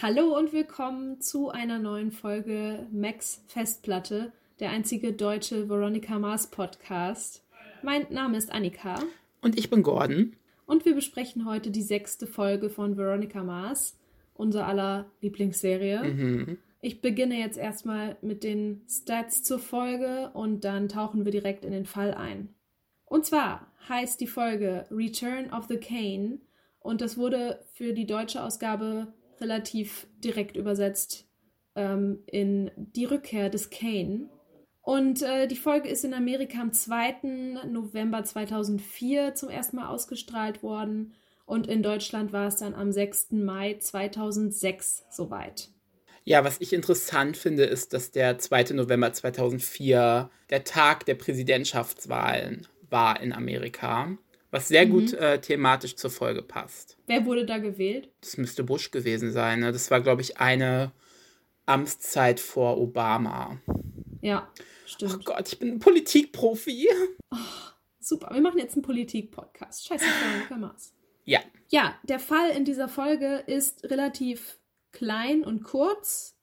Hallo und willkommen zu einer neuen Folge Max Festplatte, der einzige deutsche Veronica Mars Podcast. Mein Name ist Annika. Und ich bin Gordon. Und wir besprechen heute die sechste Folge von Veronica Mars, unser aller Lieblingsserie. Mhm. Ich beginne jetzt erstmal mit den Stats zur Folge und dann tauchen wir direkt in den Fall ein. Und zwar heißt die Folge Return of the Cane und das wurde für die deutsche Ausgabe relativ direkt übersetzt ähm, in Die Rückkehr des Kane. Und äh, die Folge ist in Amerika am 2. November 2004 zum ersten Mal ausgestrahlt worden und in Deutschland war es dann am 6. Mai 2006 soweit. Ja, was ich interessant finde, ist, dass der 2. November 2004 der Tag der Präsidentschaftswahlen war in Amerika was sehr mhm. gut äh, thematisch zur Folge passt. Wer wurde da gewählt? Das müsste Bush gewesen sein. Ne? Das war, glaube ich, eine Amtszeit vor Obama. Ja, stimmt. Oh Gott, ich bin ein Politikprofi. Oh, super, wir machen jetzt einen Politik-Podcast. Scheiße, Maß. Ja. Ja, der Fall in dieser Folge ist relativ klein und kurz.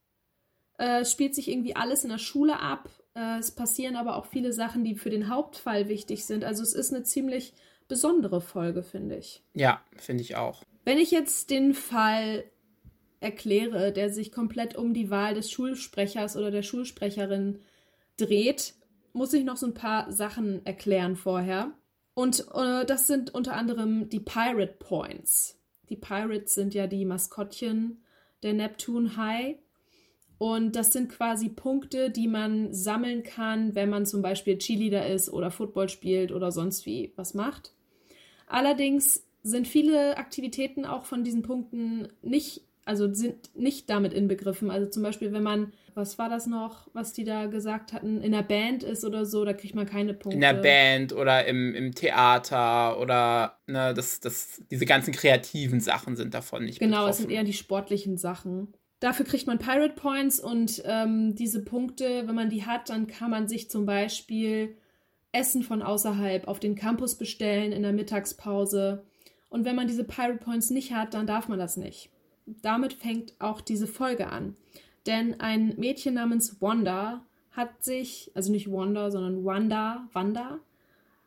Äh, es spielt sich irgendwie alles in der Schule ab. Äh, es passieren aber auch viele Sachen, die für den Hauptfall wichtig sind. Also es ist eine ziemlich besondere Folge, finde ich. Ja, finde ich auch. Wenn ich jetzt den Fall erkläre, der sich komplett um die Wahl des Schulsprechers oder der Schulsprecherin dreht, muss ich noch so ein paar Sachen erklären vorher. Und äh, das sind unter anderem die Pirate Points. Die Pirates sind ja die Maskottchen der Neptune High. Und das sind quasi Punkte, die man sammeln kann, wenn man zum Beispiel Cheerleader ist oder Football spielt oder sonst wie was macht. Allerdings sind viele Aktivitäten auch von diesen Punkten nicht, also sind nicht damit inbegriffen. Also zum Beispiel, wenn man, was war das noch, was die da gesagt hatten, in der Band ist oder so, da kriegt man keine Punkte. In der Band oder im, im Theater oder ne, das, das, diese ganzen kreativen Sachen sind davon nicht Genau, betroffen. es sind eher die sportlichen Sachen. Dafür kriegt man Pirate Points und ähm, diese Punkte, wenn man die hat, dann kann man sich zum Beispiel Essen von außerhalb auf den Campus bestellen in der Mittagspause. Und wenn man diese Pirate Points nicht hat, dann darf man das nicht. Damit fängt auch diese Folge an. Denn ein Mädchen namens Wanda hat sich, also nicht Wanda, sondern Wanda, Wanda,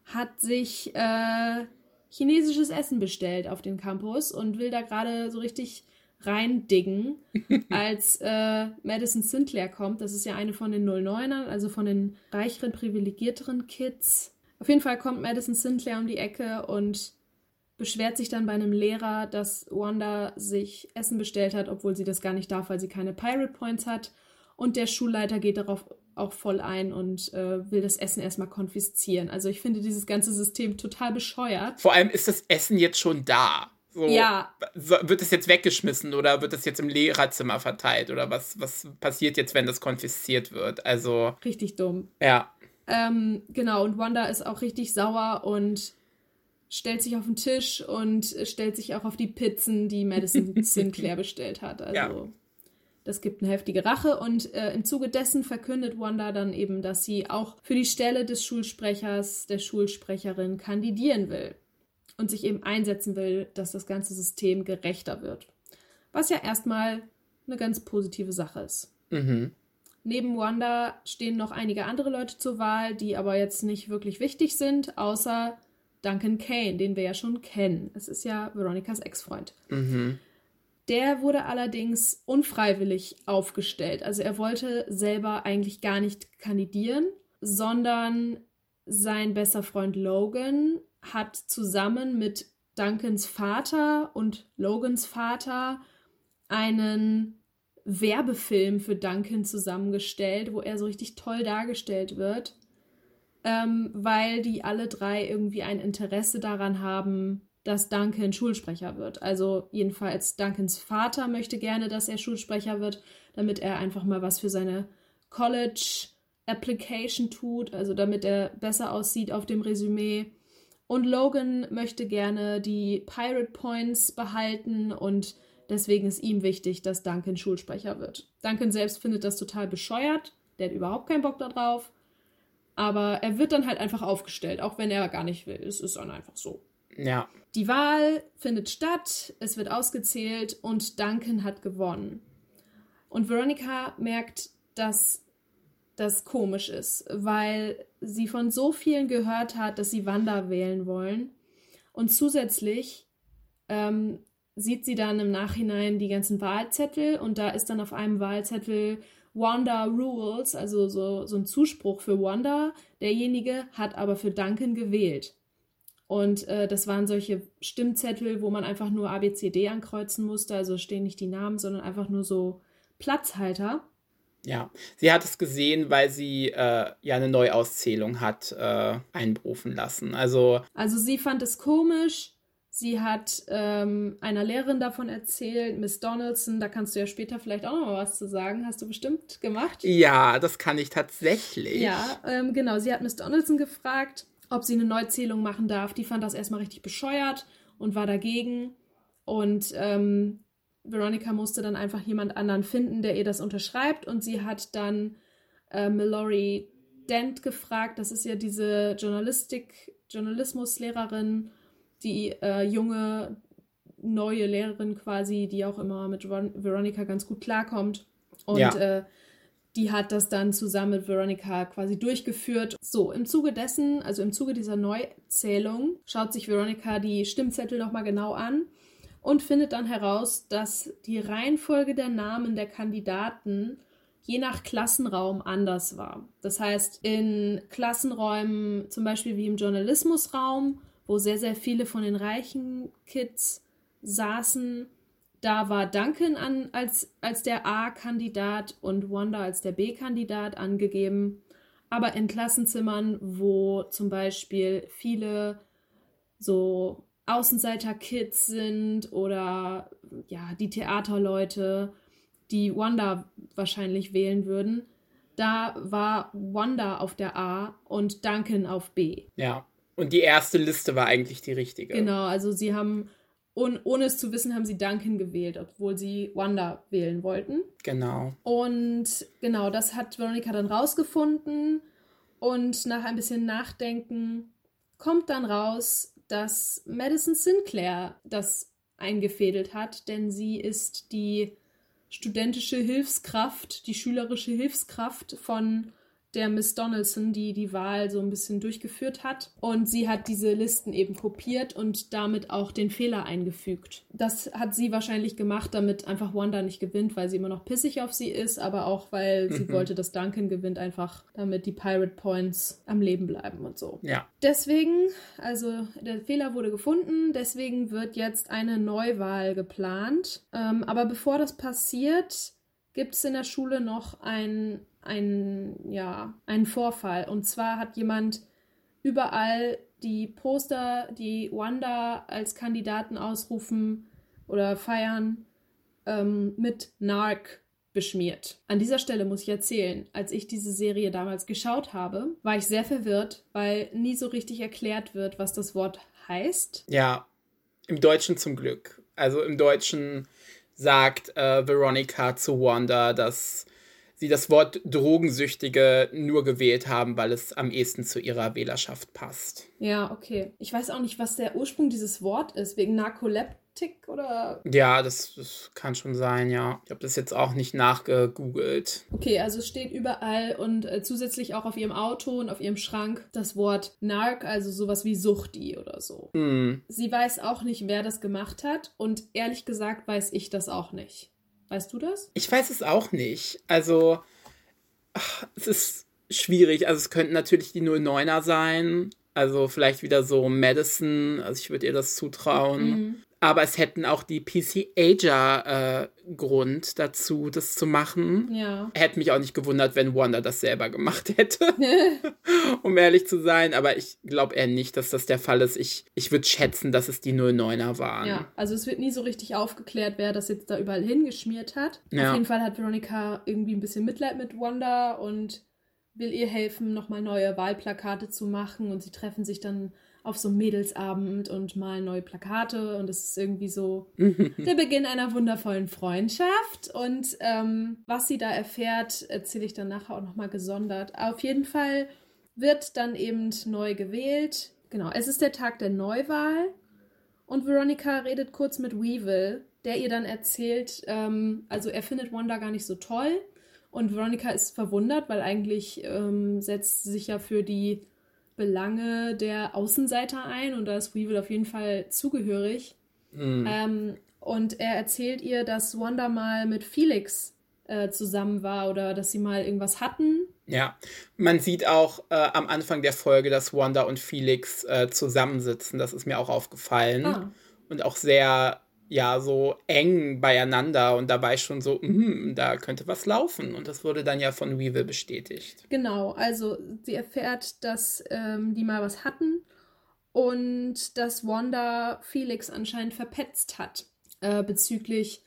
hat sich äh, chinesisches Essen bestellt auf den Campus und will da gerade so richtig reindiggen, als äh, Madison Sinclair kommt. Das ist ja eine von den 09ern, also von den reicheren, privilegierteren Kids. Auf jeden Fall kommt Madison Sinclair um die Ecke und beschwert sich dann bei einem Lehrer, dass Wanda sich Essen bestellt hat, obwohl sie das gar nicht darf, weil sie keine Pirate Points hat. Und der Schulleiter geht darauf auch voll ein und äh, will das Essen erstmal konfiszieren. Also ich finde dieses ganze System total bescheuert. Vor allem ist das Essen jetzt schon da. So, ja. Wird es jetzt weggeschmissen oder wird es jetzt im Lehrerzimmer verteilt? Oder was, was passiert jetzt, wenn das konfisziert wird? Also. Richtig dumm. Ja. Ähm, genau, und Wanda ist auch richtig sauer und stellt sich auf den Tisch und stellt sich auch auf die Pizzen, die Madison Sinclair bestellt hat. Also. Ja. Das gibt eine heftige Rache und äh, im Zuge dessen verkündet Wanda dann eben, dass sie auch für die Stelle des Schulsprechers, der Schulsprecherin kandidieren will und sich eben einsetzen will, dass das ganze System gerechter wird. Was ja erstmal eine ganz positive Sache ist. Mhm. Neben Wanda stehen noch einige andere Leute zur Wahl, die aber jetzt nicht wirklich wichtig sind, außer Duncan Kane, den wir ja schon kennen. Es ist ja Veronikas Ex-Freund. Mhm. Der wurde allerdings unfreiwillig aufgestellt. Also er wollte selber eigentlich gar nicht kandidieren, sondern sein bester Freund Logan hat zusammen mit Duncans Vater und Logans Vater einen Werbefilm für Duncan zusammengestellt, wo er so richtig toll dargestellt wird, ähm, weil die alle drei irgendwie ein Interesse daran haben, dass Duncan Schulsprecher wird. Also jedenfalls Duncans Vater möchte gerne, dass er Schulsprecher wird, damit er einfach mal was für seine College Application tut, also damit er besser aussieht auf dem Resümee. Und Logan möchte gerne die Pirate Points behalten und deswegen ist ihm wichtig, dass Duncan Schulsprecher wird. Duncan selbst findet das total bescheuert. Der hat überhaupt keinen Bock darauf. Aber er wird dann halt einfach aufgestellt, auch wenn er gar nicht will. Es ist dann einfach so. Ja. Die Wahl findet statt, es wird ausgezählt und Duncan hat gewonnen. Und Veronica merkt, dass das komisch ist, weil sie von so vielen gehört hat, dass sie Wanda wählen wollen. Und zusätzlich ähm, sieht sie dann im Nachhinein die ganzen Wahlzettel und da ist dann auf einem Wahlzettel Wanda Rules, also so, so ein Zuspruch für Wanda. Derjenige hat aber für Duncan gewählt. Und äh, das waren solche Stimmzettel, wo man einfach nur ABCD ankreuzen musste. Also stehen nicht die Namen, sondern einfach nur so Platzhalter. Ja, sie hat es gesehen, weil sie äh, ja eine Neuauszählung hat äh, einberufen lassen. Also, also sie fand es komisch. Sie hat ähm, einer Lehrerin davon erzählt, Miss Donaldson, da kannst du ja später vielleicht auch noch mal was zu sagen. Hast du bestimmt gemacht? Ja, das kann ich tatsächlich. Ja, ähm, genau. Sie hat Miss Donaldson gefragt, ob sie eine Neuzählung machen darf. Die fand das erstmal richtig bescheuert und war dagegen. Und ähm, Veronica musste dann einfach jemand anderen finden, der ihr das unterschreibt. Und sie hat dann äh, Mallory Dent gefragt. Das ist ja diese Journalistik, Journalismuslehrerin, die äh, junge, neue Lehrerin quasi, die auch immer mit Veronica ganz gut klarkommt. Und ja. äh, die hat das dann zusammen mit Veronica quasi durchgeführt. So, im Zuge dessen, also im Zuge dieser Neuzählung, schaut sich Veronica die Stimmzettel nochmal genau an und findet dann heraus, dass die Reihenfolge der Namen der Kandidaten je nach Klassenraum anders war. Das heißt, in Klassenräumen, zum Beispiel wie im Journalismusraum, wo sehr, sehr viele von den reichen Kids saßen, da war Duncan an, als, als der A-Kandidat und Wanda als der B-Kandidat angegeben. Aber in Klassenzimmern, wo zum Beispiel viele so Außenseiter-Kids sind oder ja, die Theaterleute, die Wanda wahrscheinlich wählen würden, da war Wanda auf der A und Duncan auf B. Ja, und die erste Liste war eigentlich die richtige. Genau, also sie haben, un, ohne es zu wissen, haben sie Duncan gewählt, obwohl sie Wanda wählen wollten. Genau. Und genau, das hat Veronica dann rausgefunden und nach ein bisschen Nachdenken kommt dann raus, dass Madison Sinclair das eingefädelt hat, denn sie ist die studentische Hilfskraft, die schülerische Hilfskraft von der Miss Donaldson, die die Wahl so ein bisschen durchgeführt hat. Und sie hat diese Listen eben kopiert und damit auch den Fehler eingefügt. Das hat sie wahrscheinlich gemacht, damit einfach Wanda nicht gewinnt, weil sie immer noch pissig auf sie ist, aber auch, weil sie mhm. wollte, dass Duncan gewinnt, einfach damit die Pirate Points am Leben bleiben und so. Ja. Deswegen, also der Fehler wurde gefunden, deswegen wird jetzt eine Neuwahl geplant. Ähm, aber bevor das passiert, gibt es in der Schule noch ein ein, ja, ein Vorfall. Und zwar hat jemand überall die Poster, die Wanda als Kandidaten ausrufen oder feiern, ähm, mit Narc beschmiert. An dieser Stelle muss ich erzählen, als ich diese Serie damals geschaut habe, war ich sehr verwirrt, weil nie so richtig erklärt wird, was das Wort heißt. Ja, im Deutschen zum Glück. Also im Deutschen sagt äh, Veronica zu Wanda, dass sie das Wort Drogensüchtige nur gewählt haben, weil es am ehesten zu ihrer Wählerschaft passt. Ja, okay. Ich weiß auch nicht, was der Ursprung dieses Wort ist, wegen Narkoleptik oder. Ja, das, das kann schon sein, ja. Ich habe das jetzt auch nicht nachgegoogelt. Okay, also es steht überall und äh, zusätzlich auch auf ihrem Auto und auf ihrem Schrank das Wort Narc, also sowas wie Suchti oder so. Mm. Sie weiß auch nicht, wer das gemacht hat und ehrlich gesagt weiß ich das auch nicht. Weißt du das? Ich weiß es auch nicht. Also, ach, es ist schwierig. Also, es könnten natürlich die 09er sein. Also, vielleicht wieder so Madison. Also, ich würde ihr das zutrauen. Mhm. Aber es hätten auch die PC Ager äh, Grund dazu, das zu machen. Ja. Hätte mich auch nicht gewundert, wenn Wanda das selber gemacht hätte. um ehrlich zu sein. Aber ich glaube eher nicht, dass das der Fall ist. Ich, ich würde schätzen, dass es die 09er waren. Ja, also es wird nie so richtig aufgeklärt, wer das jetzt da überall hingeschmiert hat. Ja. Auf jeden Fall hat Veronica irgendwie ein bisschen Mitleid mit Wanda und will ihr helfen, nochmal neue Wahlplakate zu machen. Und sie treffen sich dann auf so einem Mädelsabend und malen neue Plakate und es ist irgendwie so der Beginn einer wundervollen Freundschaft und ähm, was sie da erfährt, erzähle ich dann nachher auch nochmal gesondert. Auf jeden Fall wird dann eben neu gewählt. Genau, es ist der Tag der Neuwahl Und Veronica redet kurz mit Weevil, der ihr dann erzählt, ähm, also er findet Wanda gar nicht so toll. Und Veronica ist verwundert, weil eigentlich ähm, setzt sie sich ja für die Belange der Außenseiter ein und da ist Weevil auf jeden Fall zugehörig. Mhm. Ähm, und er erzählt ihr, dass Wanda mal mit Felix äh, zusammen war oder dass sie mal irgendwas hatten. Ja, man sieht auch äh, am Anfang der Folge, dass Wanda und Felix äh, zusammensitzen. Das ist mir auch aufgefallen. Ah. Und auch sehr, ja, so eng beieinander und dabei schon so, mh, da könnte was laufen. Und das wurde dann ja von Weevil bestätigt. Genau, also sie erfährt, dass ähm, die mal was hatten und dass Wanda Felix anscheinend verpetzt hat äh, bezüglich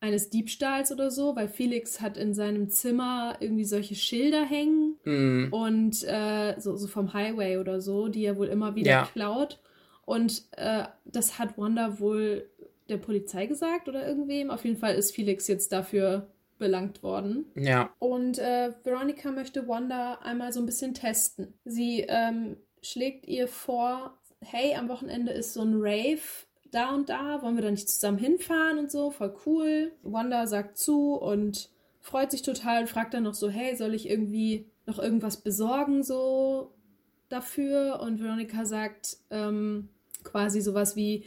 eines Diebstahls oder so, weil Felix hat in seinem Zimmer irgendwie solche Schilder hängen mm. und äh, so, so vom Highway oder so, die er wohl immer wieder ja. klaut. Und äh, das hat Wanda wohl der Polizei gesagt oder irgendwem. Auf jeden Fall ist Felix jetzt dafür belangt worden. Ja. Und äh, Veronica möchte Wanda einmal so ein bisschen testen. Sie ähm, schlägt ihr vor, hey, am Wochenende ist so ein Rave da und da, wollen wir da nicht zusammen hinfahren und so, voll cool. Wanda sagt zu und freut sich total und fragt dann noch so, hey, soll ich irgendwie noch irgendwas besorgen so dafür? Und Veronica sagt ähm, quasi sowas wie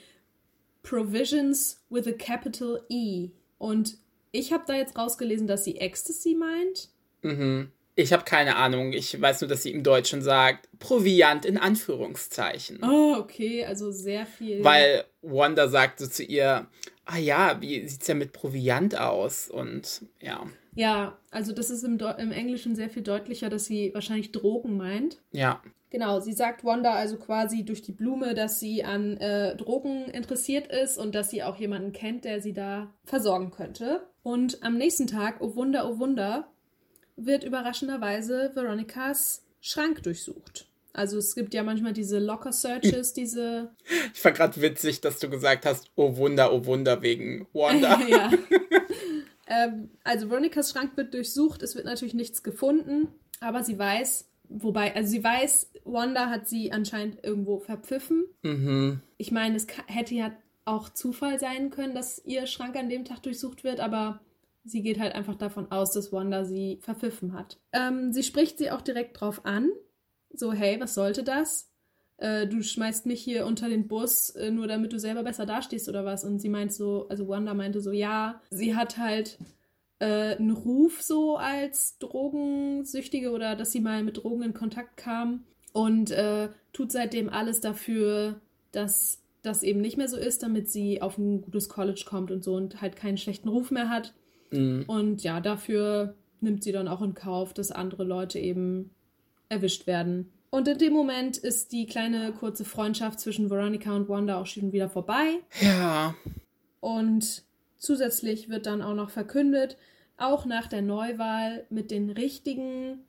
Provisions with a capital E. Und ich habe da jetzt rausgelesen, dass sie Ecstasy meint. Mhm. Ich habe keine Ahnung. Ich weiß nur, dass sie im Deutschen sagt, Proviant in Anführungszeichen. Oh, okay, also sehr viel. Weil Wanda sagt so zu ihr, ah ja, wie sieht es ja mit Proviant aus? Und ja. Ja, also das ist im, im Englischen sehr viel deutlicher, dass sie wahrscheinlich Drogen meint. Ja. Genau, sie sagt Wanda also quasi durch die Blume, dass sie an äh, Drogen interessiert ist und dass sie auch jemanden kennt, der sie da versorgen könnte. Und am nächsten Tag, oh Wunder, oh Wunder, wird überraschenderweise Veronicas Schrank durchsucht. Also es gibt ja manchmal diese Locker Searches, diese. Ich fand gerade witzig, dass du gesagt hast, oh Wunder, oh Wunder wegen Wanda. ja. ähm, also Veronicas Schrank wird durchsucht, es wird natürlich nichts gefunden, aber sie weiß, wobei, also sie weiß, Wanda hat sie anscheinend irgendwo verpfiffen. Mhm. Ich meine, es hätte ja auch Zufall sein können, dass ihr Schrank an dem Tag durchsucht wird, aber Sie geht halt einfach davon aus, dass Wanda sie verpfiffen hat. Ähm, sie spricht sie auch direkt drauf an. So, hey, was sollte das? Äh, du schmeißt mich hier unter den Bus, äh, nur damit du selber besser dastehst oder was? Und sie meint so, also Wanda meinte so, ja, sie hat halt äh, einen Ruf so als Drogensüchtige oder dass sie mal mit Drogen in Kontakt kam und äh, tut seitdem alles dafür, dass das eben nicht mehr so ist, damit sie auf ein gutes College kommt und so und halt keinen schlechten Ruf mehr hat. Mhm. Und ja, dafür nimmt sie dann auch in Kauf, dass andere Leute eben erwischt werden. Und in dem Moment ist die kleine kurze Freundschaft zwischen Veronica und Wanda auch schon wieder vorbei. Ja. Und zusätzlich wird dann auch noch verkündet, auch nach der Neuwahl mit den richtigen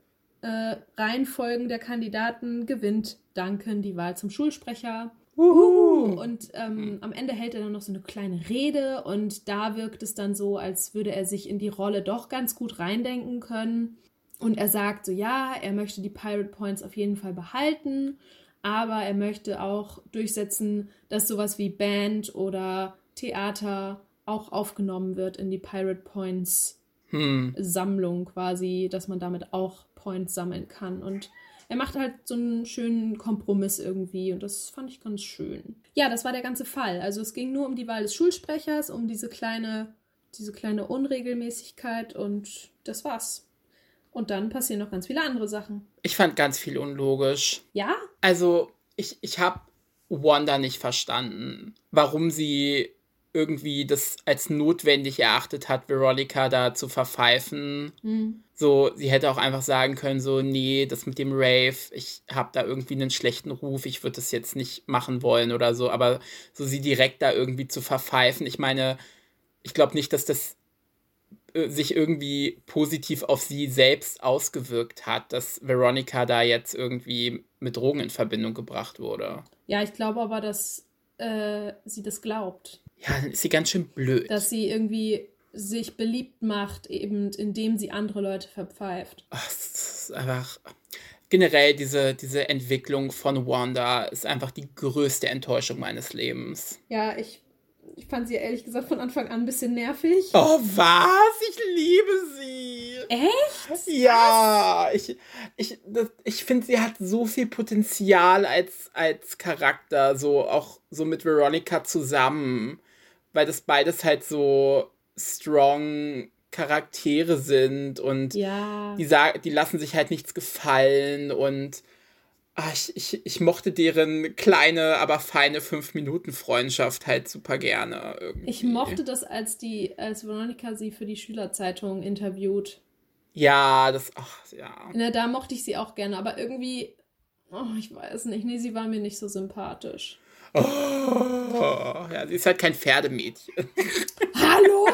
äh, Reihenfolgen der Kandidaten gewinnt Duncan die Wahl zum Schulsprecher. Uhu. Und ähm, am Ende hält er dann noch so eine kleine Rede und da wirkt es dann so, als würde er sich in die Rolle doch ganz gut reindenken können. Und er sagt so, ja, er möchte die Pirate Points auf jeden Fall behalten, aber er möchte auch durchsetzen, dass sowas wie Band oder Theater auch aufgenommen wird in die Pirate Points hm. Sammlung quasi, dass man damit auch Points sammeln kann. Und er macht halt so einen schönen Kompromiss irgendwie und das fand ich ganz schön. Ja, das war der ganze Fall. Also es ging nur um die Wahl des Schulsprechers, um diese kleine, diese kleine Unregelmäßigkeit und das war's. Und dann passieren noch ganz viele andere Sachen. Ich fand ganz viel unlogisch. Ja? Also, ich, ich habe Wanda nicht verstanden, warum sie irgendwie das als notwendig erachtet hat, Veronica da zu verpfeifen. Mhm. So, sie hätte auch einfach sagen können, so, nee, das mit dem Rave, ich habe da irgendwie einen schlechten Ruf, ich würde das jetzt nicht machen wollen oder so, aber so sie direkt da irgendwie zu verpfeifen, ich meine, ich glaube nicht, dass das sich irgendwie positiv auf sie selbst ausgewirkt hat, dass Veronica da jetzt irgendwie mit Drogen in Verbindung gebracht wurde. Ja, ich glaube aber, dass äh, sie das glaubt. Ja, dann ist sie ganz schön blöd. Dass sie irgendwie sich beliebt macht, eben indem sie andere Leute verpfeift. Ach, das ist einfach. generell diese, diese Entwicklung von Wanda ist einfach die größte Enttäuschung meines Lebens. Ja, ich, ich fand sie ehrlich gesagt von Anfang an ein bisschen nervig. Oh, was? Ich liebe sie. Echt? Ja, was? ich, ich, ich finde, sie hat so viel Potenzial als, als Charakter, so auch so mit Veronica zusammen, weil das beides halt so strong Charaktere sind und ja. die, die lassen sich halt nichts gefallen und ich, ich, ich mochte deren kleine, aber feine 5-Minuten-Freundschaft halt super gerne. Irgendwie. Ich mochte das, als die, als Veronica sie für die Schülerzeitung interviewt. Ja, das, ach, ja. Na, da mochte ich sie auch gerne, aber irgendwie, oh, ich weiß nicht, nee, sie war mir nicht so sympathisch. Oh, ja, sie ist halt kein Pferdemädchen. Hallo?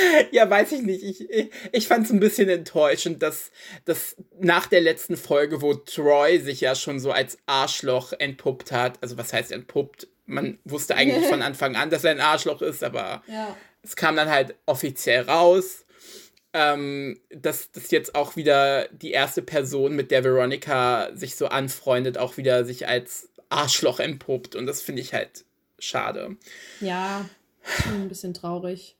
ja, weiß ich nicht. Ich, ich, ich fand es ein bisschen enttäuschend, dass, dass nach der letzten Folge, wo Troy sich ja schon so als Arschloch entpuppt hat, also was heißt entpuppt? Man wusste eigentlich von Anfang an, dass er ein Arschloch ist, aber ja. es kam dann halt offiziell raus. Ähm, dass das jetzt auch wieder die erste Person, mit der Veronica sich so anfreundet, auch wieder sich als Arschloch entpuppt. Und das finde ich halt schade. Ja, ein bisschen traurig.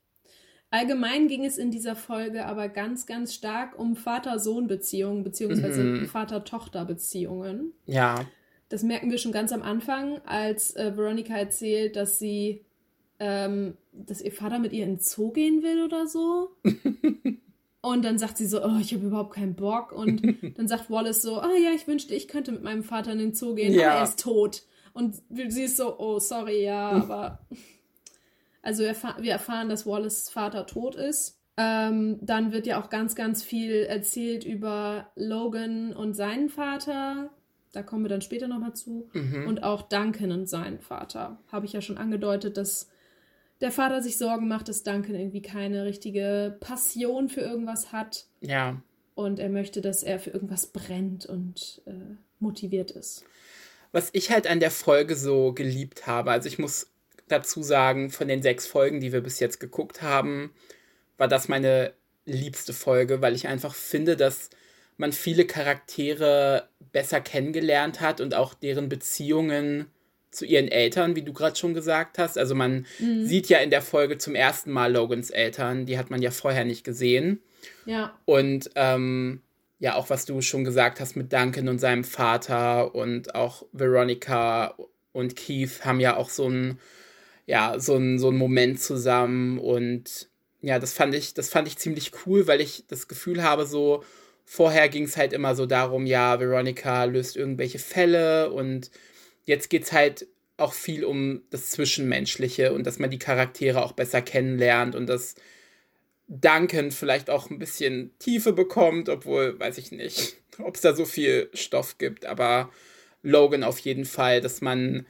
Allgemein ging es in dieser Folge aber ganz, ganz stark um Vater-Sohn-Beziehungen beziehungsweise mhm. Vater-Tochter-Beziehungen. Ja. Das merken wir schon ganz am Anfang, als äh, Veronica erzählt, dass sie, ähm, dass ihr Vater mit ihr in den Zoo gehen will oder so. Und dann sagt sie so, oh, ich habe überhaupt keinen Bock. Und dann sagt Wallace so, ah oh, ja, ich wünschte, ich könnte mit meinem Vater in den Zoo gehen, ja. aber er ist tot. Und sie ist so, oh, sorry, ja, aber also wir erfahren, dass Wallace Vater tot ist. Ähm, dann wird ja auch ganz, ganz viel erzählt über Logan und seinen Vater. Da kommen wir dann später nochmal zu. Mhm. Und auch Duncan und seinen Vater. Habe ich ja schon angedeutet, dass der Vater sich Sorgen macht, dass Duncan irgendwie keine richtige Passion für irgendwas hat. Ja. Und er möchte, dass er für irgendwas brennt und äh, motiviert ist. Was ich halt an der Folge so geliebt habe, also ich muss dazu sagen, von den sechs Folgen, die wir bis jetzt geguckt haben, war das meine liebste Folge, weil ich einfach finde, dass man viele Charaktere besser kennengelernt hat und auch deren Beziehungen zu ihren Eltern, wie du gerade schon gesagt hast. Also man mhm. sieht ja in der Folge zum ersten Mal Logans Eltern, die hat man ja vorher nicht gesehen. Ja. Und ähm, ja, auch was du schon gesagt hast mit Duncan und seinem Vater und auch Veronica und Keith haben ja auch so ein ja, so ein, so ein Moment zusammen und ja, das fand ich, das fand ich ziemlich cool, weil ich das Gefühl habe, so vorher ging es halt immer so darum, ja, Veronica löst irgendwelche Fälle und jetzt geht es halt auch viel um das Zwischenmenschliche und dass man die Charaktere auch besser kennenlernt und dass Duncan vielleicht auch ein bisschen Tiefe bekommt, obwohl, weiß ich nicht, ob es da so viel Stoff gibt, aber Logan auf jeden Fall, dass man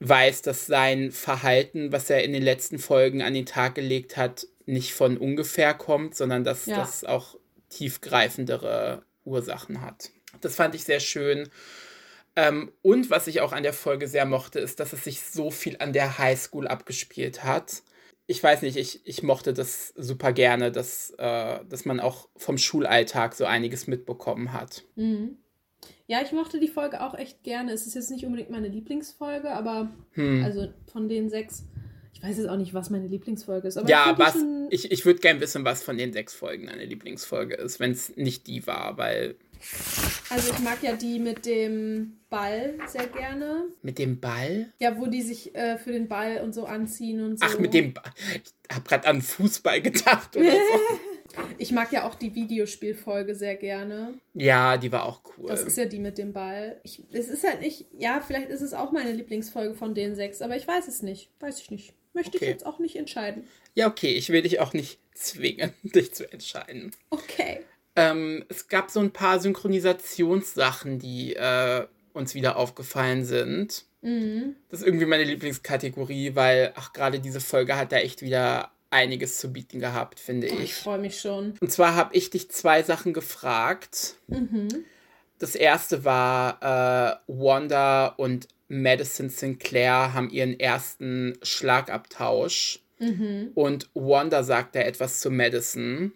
weiß, dass sein Verhalten, was er in den letzten Folgen an den Tag gelegt hat, nicht von ungefähr kommt, sondern dass ja. das auch tiefgreifendere Ursachen hat. Das fand ich sehr schön. Ähm, und was ich auch an der Folge sehr mochte, ist, dass es sich so viel an der Highschool abgespielt hat. Ich weiß nicht, ich, ich mochte das super gerne, dass, äh, dass man auch vom Schulalltag so einiges mitbekommen hat. Mhm. Ja, ich mochte die Folge auch echt gerne. Es ist jetzt nicht unbedingt meine Lieblingsfolge, aber hm. also von den sechs. Ich weiß jetzt auch nicht, was meine Lieblingsfolge ist. ja, ich was, ich, ich würde gerne wissen, was von den sechs Folgen eine Lieblingsfolge ist, wenn es nicht die war, weil. Also ich mag ja die mit dem Ball sehr gerne. Mit dem Ball? Ja, wo die sich äh, für den Ball und so anziehen und so. Ach, mit dem Ball. Ich habe gerade an Fußball gedacht oder so. Ich mag ja auch die Videospielfolge sehr gerne. Ja, die war auch cool. Das ist ja die mit dem Ball. Ich, es ist halt nicht, ja, vielleicht ist es auch meine Lieblingsfolge von den sechs, aber ich weiß es nicht. Weiß ich nicht. Möchte okay. ich jetzt auch nicht entscheiden. Ja, okay, ich will dich auch nicht zwingen, dich zu entscheiden. Okay. Ähm, es gab so ein paar Synchronisationssachen, die äh, uns wieder aufgefallen sind. Mhm. Das ist irgendwie meine Lieblingskategorie, weil, ach, gerade diese Folge hat da echt wieder einiges zu bieten gehabt, finde ich. Ich freue mich schon. Und zwar habe ich dich zwei Sachen gefragt. Mhm. Das erste war, äh, Wanda und Madison Sinclair haben ihren ersten Schlagabtausch. Mhm. Und Wanda sagt da etwas zu Madison.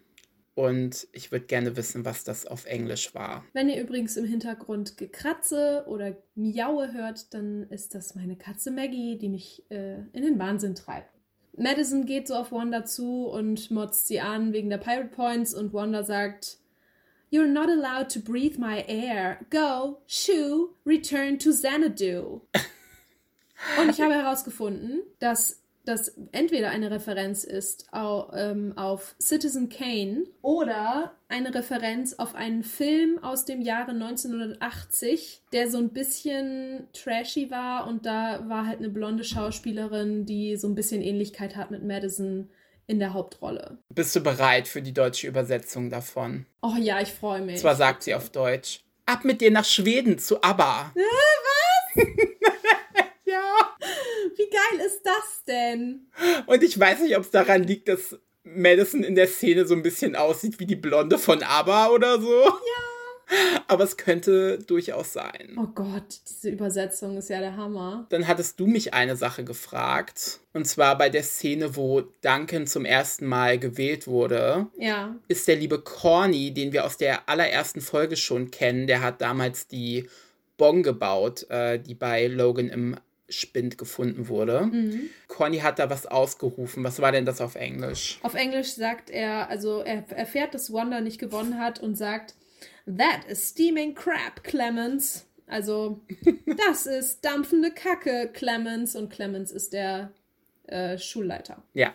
und ich würde gerne wissen, was das auf Englisch war. Wenn ihr übrigens im Hintergrund Gekratze oder Miaue hört, dann ist das meine Katze Maggie, die mich äh, in den Wahnsinn treibt. Madison geht so auf Wanda zu und motzt sie an wegen der Pirate Points und Wanda sagt, You're not allowed to breathe my air. Go, shoo, return to Xanadu. und ich habe herausgefunden, dass das entweder eine Referenz ist auf, ähm, auf Citizen Kane oder eine Referenz auf einen Film aus dem Jahre 1980, der so ein bisschen trashy war und da war halt eine blonde Schauspielerin, die so ein bisschen Ähnlichkeit hat mit Madison in der Hauptrolle. Bist du bereit für die deutsche Übersetzung davon? Oh ja, ich freue mich. Zwar sagt sie auf Deutsch: Ab mit dir nach Schweden zu ABBA. Äh, was? Wie geil ist das denn? Und ich weiß nicht, ob es daran liegt, dass Madison in der Szene so ein bisschen aussieht wie die Blonde von ABBA oder so. Ja. Aber es könnte durchaus sein. Oh Gott, diese Übersetzung ist ja der Hammer. Dann hattest du mich eine Sache gefragt. Und zwar bei der Szene, wo Duncan zum ersten Mal gewählt wurde. Ja. Ist der liebe Corny, den wir aus der allerersten Folge schon kennen, der hat damals die Bon gebaut, äh, die bei Logan im Spind gefunden wurde. Mhm. Corny hat da was ausgerufen. Was war denn das auf Englisch? Auf Englisch sagt er, also er erfährt, dass Wanda nicht gewonnen hat und sagt, That is steaming crap, Clemens. Also, das ist dampfende Kacke, Clemens. Und Clemens ist der äh, Schulleiter. Ja.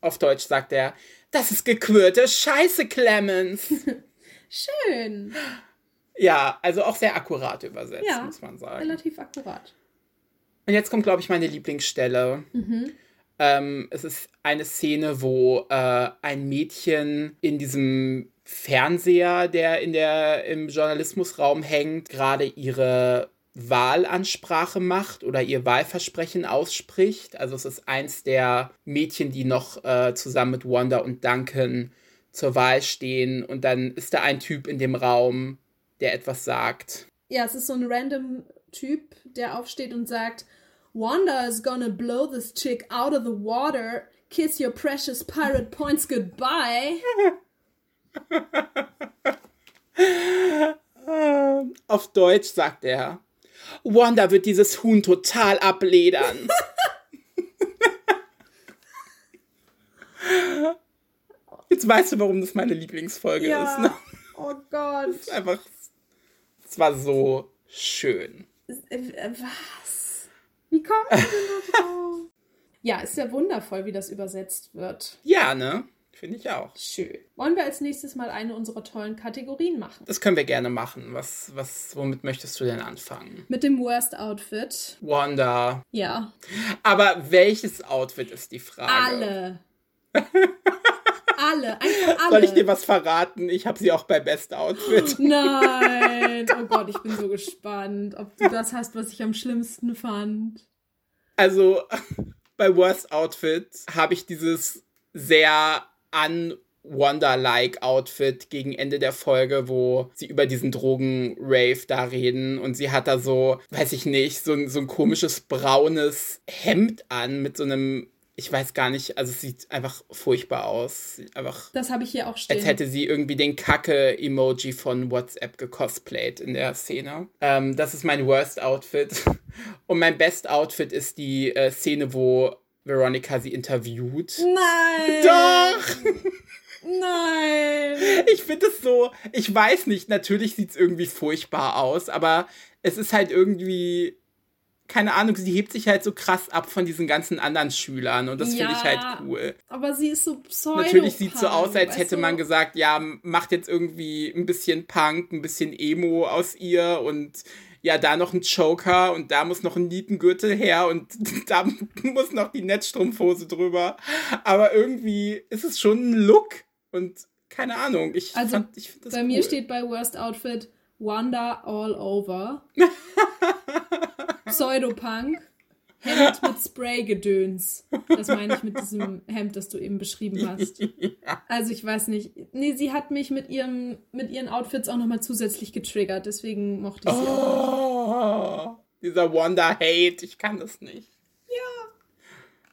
Auf Deutsch sagt er, das ist gequirlte Scheiße, Clemens. Schön. Ja, also auch sehr akkurat übersetzt, ja, muss man sagen. Relativ akkurat. Und jetzt kommt, glaube ich, meine Lieblingsstelle. Mhm. Ähm, es ist eine Szene, wo äh, ein Mädchen in diesem Fernseher, der in der im Journalismusraum hängt, gerade ihre Wahlansprache macht oder ihr Wahlversprechen ausspricht. Also es ist eins der Mädchen, die noch äh, zusammen mit Wanda und Duncan zur Wahl stehen. Und dann ist da ein Typ in dem Raum, der etwas sagt. Ja, es ist so ein random Typ, der aufsteht und sagt, Wanda is gonna blow this chick out of the water. Kiss your precious pirate points goodbye. Auf Deutsch sagt er, Wanda wird dieses Huhn total abledern. Jetzt weißt du, warum das meine Lieblingsfolge ja. ist. Ne? Oh Gott. Es, einfach, es war so schön. Äh, was? Wie kommt du denn da drauf? ja, ist ja wundervoll, wie das übersetzt wird. Ja, ne? Finde ich auch. Schön. Wollen wir als nächstes mal eine unserer tollen Kategorien machen? Das können wir gerne machen. Was, was, womit möchtest du denn anfangen? Mit dem Worst Outfit. Wanda. Ja. Aber welches Outfit ist die Frage? Alle. alle, einfach alle. Soll ich dir was verraten? Ich habe sie auch bei Best Outfit. Nein. Oh Gott, ich bin so gespannt, ob du das hast, was ich am schlimmsten fand. Also, bei Worst Outfit habe ich dieses sehr an Wonder-like Outfit gegen Ende der Folge, wo sie über diesen Drogen-Rave da reden und sie hat da so, weiß ich nicht, so, so ein komisches braunes Hemd an mit so einem ich weiß gar nicht, also es sieht einfach furchtbar aus. Einfach, das habe ich hier auch stehen. Als hätte sie irgendwie den Kacke-Emoji von WhatsApp gecosplayt in der Szene. Ähm, das ist mein Worst Outfit. Und mein Best Outfit ist die äh, Szene, wo Veronica sie interviewt. Nein! Doch! Nein! Ich finde es so, ich weiß nicht, natürlich sieht es irgendwie furchtbar aus, aber es ist halt irgendwie, keine Ahnung, sie hebt sich halt so krass ab von diesen ganzen anderen Schülern und das ja, finde ich halt cool. Aber sie ist so pseudo Natürlich sieht es so aus, als hätte man gesagt, ja, macht jetzt irgendwie ein bisschen Punk, ein bisschen Emo aus ihr und ja, da noch ein Choker und da muss noch ein Nietengürtel her und da muss noch die Netzstrumpfhose drüber. Aber irgendwie ist es schon ein Look und keine Ahnung. Ich also fand, ich das bei cool. mir steht bei Worst Outfit Wanda all over. Pseudopunk. Hemd mit Spray-Gedöns. Das meine ich mit diesem Hemd, das du eben beschrieben hast. Ja. Also ich weiß nicht. Nee, sie hat mich mit, ihrem, mit ihren Outfits auch nochmal zusätzlich getriggert. Deswegen mochte ich sie oh, auch nicht. Dieser Wonder-Hate, ich kann das nicht.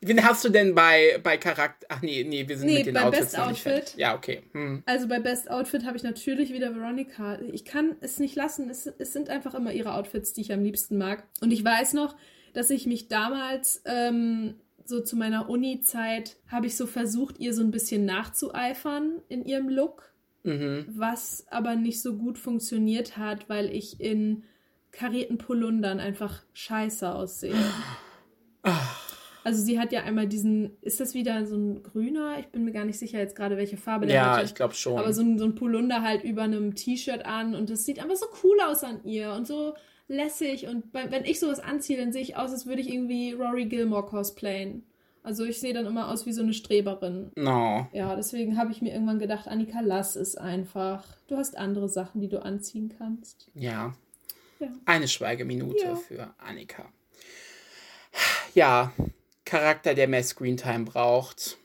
Wen hast du denn bei, bei Charakter? Ach nee, nee, wir sind Nee, mit den bei Outfits Best noch nicht Outfit. Ja, okay. Hm. Also bei Best Outfit habe ich natürlich wieder Veronica. Ich kann es nicht lassen. Es, es sind einfach immer ihre Outfits, die ich am liebsten mag. Und ich weiß noch, dass ich mich damals, ähm, so zu meiner Uni-Zeit, habe ich so versucht, ihr so ein bisschen nachzueifern in ihrem Look. Mhm. Was aber nicht so gut funktioniert hat, weil ich in karierten Polundern einfach scheiße aussehe. Also sie hat ja einmal diesen, ist das wieder so ein grüner? Ich bin mir gar nicht sicher jetzt gerade, welche Farbe der Ja, hatte. ich glaube schon. Aber so ein, so ein Polunder halt über einem T-Shirt an und das sieht einfach so cool aus an ihr und so lässig. Und bei, wenn ich sowas anziehe, dann sehe ich aus, als würde ich irgendwie Rory Gilmore cosplayen. Also ich sehe dann immer aus wie so eine Streberin. no. Ja, deswegen habe ich mir irgendwann gedacht, Annika, lass es einfach. Du hast andere Sachen, die du anziehen kannst. Ja. Ja. Eine Schweigeminute Ja. für Annika. Ja, Charakter, der mehr Screentime braucht.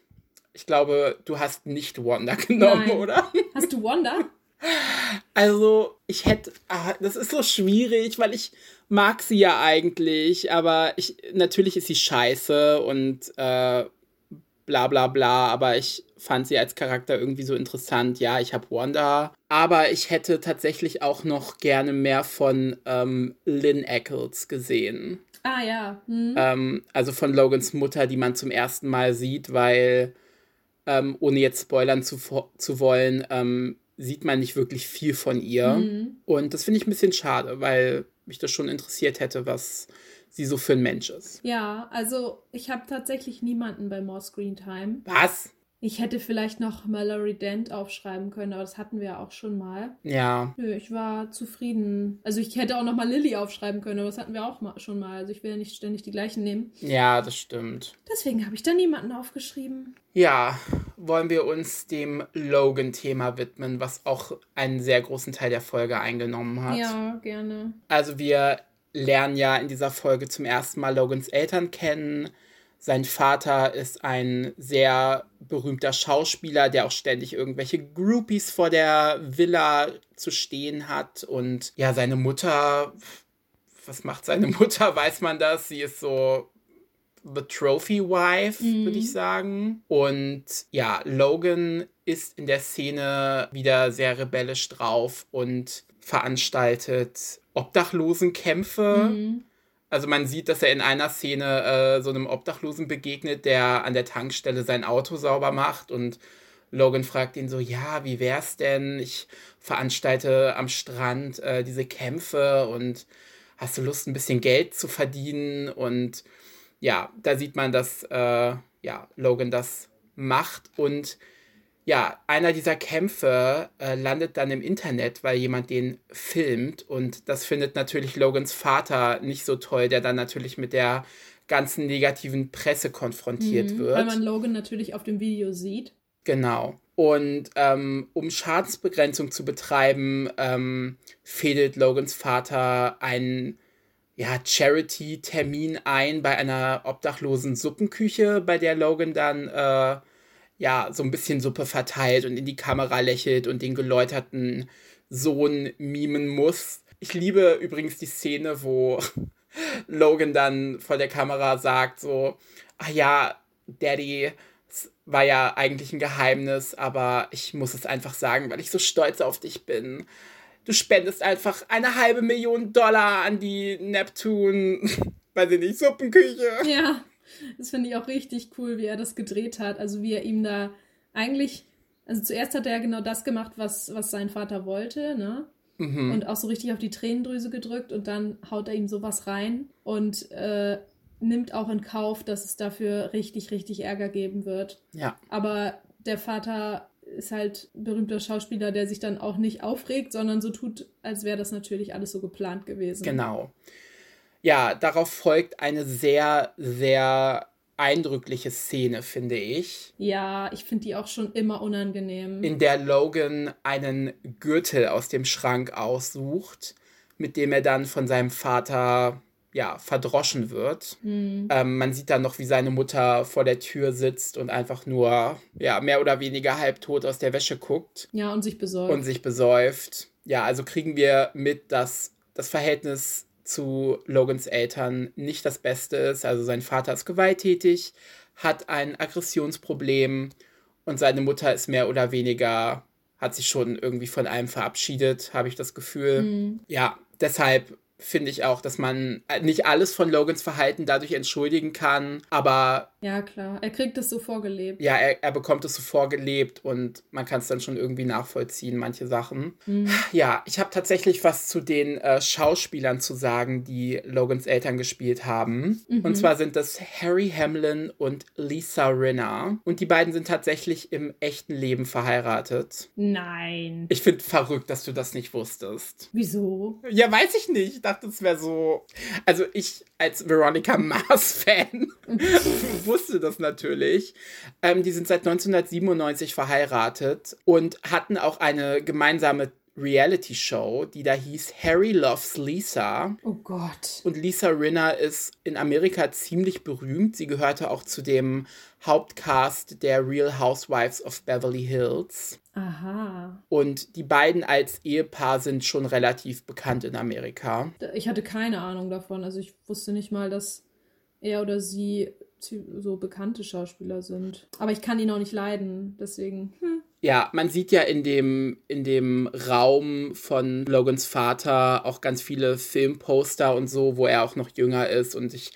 Ich glaube, du hast nicht Wanda genommen, Nein. oder? Hast du Wanda? Also, ich hätte. Ah, das ist so schwierig, weil ich mag sie ja eigentlich, aber ich. Natürlich ist sie scheiße und äh, bla bla bla, aber ich fand sie als Charakter irgendwie so interessant. Ja, ich habe Wanda. Aber ich hätte tatsächlich auch noch gerne mehr von ähm, Lynn Eccles gesehen. Ah ja. Hm. Ähm, also von Logans Mutter, die man zum ersten Mal sieht, weil, ähm, ohne jetzt spoilern zu, zu wollen, ähm, sieht man nicht wirklich viel von ihr. Mhm. Und das finde ich ein bisschen schade, weil mich das schon interessiert hätte, was sie so für ein Mensch ist. Ja, also ich habe tatsächlich niemanden bei More Screen Time. Was? Ich hätte vielleicht noch Mallory Dent aufschreiben können, aber das hatten wir ja auch schon mal. Ja, Nö, ich war zufrieden. Also ich hätte auch noch mal Lilly aufschreiben können, aber das hatten wir auch mal, schon mal. Also ich will ja nicht ständig die gleichen nehmen. ja, das stimmt. Deswegen habe ich da niemanden aufgeschrieben. Ja, wollen wir uns dem Logan-Thema widmen, was auch einen sehr großen Teil der Folge eingenommen hat. Ja, gerne. Also wir lernen ja in dieser Folge zum ersten Mal Logans Eltern kennen. Sein Vater ist ein sehr berühmter Schauspieler, der auch ständig irgendwelche Groupies vor der Villa zu stehen hat. Und ja, seine Mutter, was macht seine Mutter? Weiß man das? Sie ist so The Trophy Wife, würde ich sagen. Und ja, Logan ist in der Szene wieder sehr rebellisch drauf und veranstaltet Obdachlosenkämpfe. Mhm. Also man sieht, dass er in einer Szene äh, so einem Obdachlosen begegnet, der an der Tankstelle sein Auto sauber macht und Logan fragt ihn so, ja, wie wär's denn? Ich veranstalte am Strand äh, diese Kämpfe und hast du Lust, ein bisschen Geld zu verdienen? Und ja, da sieht man, dass äh, ja, Logan das macht und ja, einer dieser Kämpfe äh, landet dann im Internet, weil jemand den filmt und das findet natürlich Logans Vater nicht so toll, der dann natürlich mit der ganzen negativen Presse konfrontiert Mhm. wird. Weil man Logan natürlich auf dem Video sieht. Genau. Und ähm, um Schadensbegrenzung zu betreiben, ähm, fädelt Logans Vater einen ja, Charity-Termin ein bei einer obdachlosen Suppenküche, bei der Logan dann äh, ja so ein bisschen Suppe verteilt und in die Kamera lächelt und den geläuterten Sohn mimen muss. Ich liebe übrigens die Szene, wo Logan dann vor der Kamera sagt so, ah ja, Daddy, es war ja eigentlich ein Geheimnis, aber ich muss es einfach sagen, weil ich so stolz auf dich bin. Du spendest einfach eine halbe Million Dollar an die Neptun, weiß ich nicht, Suppenküche. Ja, das finde ich auch richtig cool, wie er das gedreht hat. Also wie er ihm da eigentlich, also zuerst hat er ja genau das gemacht, was, was sein Vater wollte, ne? Mhm. Und auch so richtig auf die Tränendrüse gedrückt und dann haut er ihm sowas rein und äh, nimmt auch in Kauf, dass es dafür richtig, richtig Ärger geben wird. Ja, Aber der Vater ist halt berühmter Schauspieler, der sich dann auch nicht aufregt, sondern so tut, als wäre das natürlich alles so geplant gewesen. genau. Ja, darauf folgt eine sehr, sehr eindrückliche Szene, finde ich, Ja, ich finde die auch schon immer unangenehm. in der Logan einen Gürtel aus dem Schrank aussucht, mit dem er dann von seinem Vater ja, verdroschen wird. Hm. Ähm, man sieht dann noch, wie seine Mutter vor der Tür sitzt und einfach nur, ja, mehr oder weniger halbtot aus der Wäsche guckt Ja, und sich besorgt. und sich besäuft. Ja, also kriegen wir mit, dass das Verhältnis zu Logans Eltern nicht das Beste ist. Also sein Vater ist gewalttätig, hat ein Aggressionsproblem und seine Mutter ist mehr oder weniger, hat sich schon irgendwie von allem verabschiedet, habe ich das Gefühl. Mhm. Ja, deshalb finde ich auch, dass man nicht alles von Logans Verhalten dadurch entschuldigen kann, aber. Ja, klar. Er kriegt es so vorgelebt. Ja, er, er bekommt es so vorgelebt und man kann es dann schon irgendwie nachvollziehen, manche Sachen. Mhm. Ja, ich habe tatsächlich was zu den äh, Schauspielern zu sagen, die Logans Eltern gespielt haben. Mhm. Und zwar sind das Harry Hamlin und Lisa Rinna. Und die beiden sind tatsächlich im echten Leben verheiratet. Nein. Ich finde verrückt, dass du das nicht wusstest. Wieso? Ja, weiß ich nicht dachte, es wäre so. Also ich als Veronica Mars-Fan wusste das natürlich. Ähm, die sind seit 1997 verheiratet und hatten auch eine gemeinsame Reality-Show, die da hieß Harry Loves Lisa. Oh Gott. Und Lisa Rinna ist in Amerika ziemlich berühmt. Sie gehörte auch zu dem Hauptcast der Real Housewives of Beverly Hills. Aha. Und die beiden als Ehepaar sind schon relativ bekannt in Amerika. Ich hatte keine Ahnung davon. Also ich wusste nicht mal, dass er oder sie so bekannte Schauspieler sind. Aber ich kann ihn auch nicht leiden, deswegen. Hm. Ja, man sieht ja in dem, in dem Raum von Logans Vater auch ganz viele Filmposter und so, wo er auch noch jünger ist. Und ich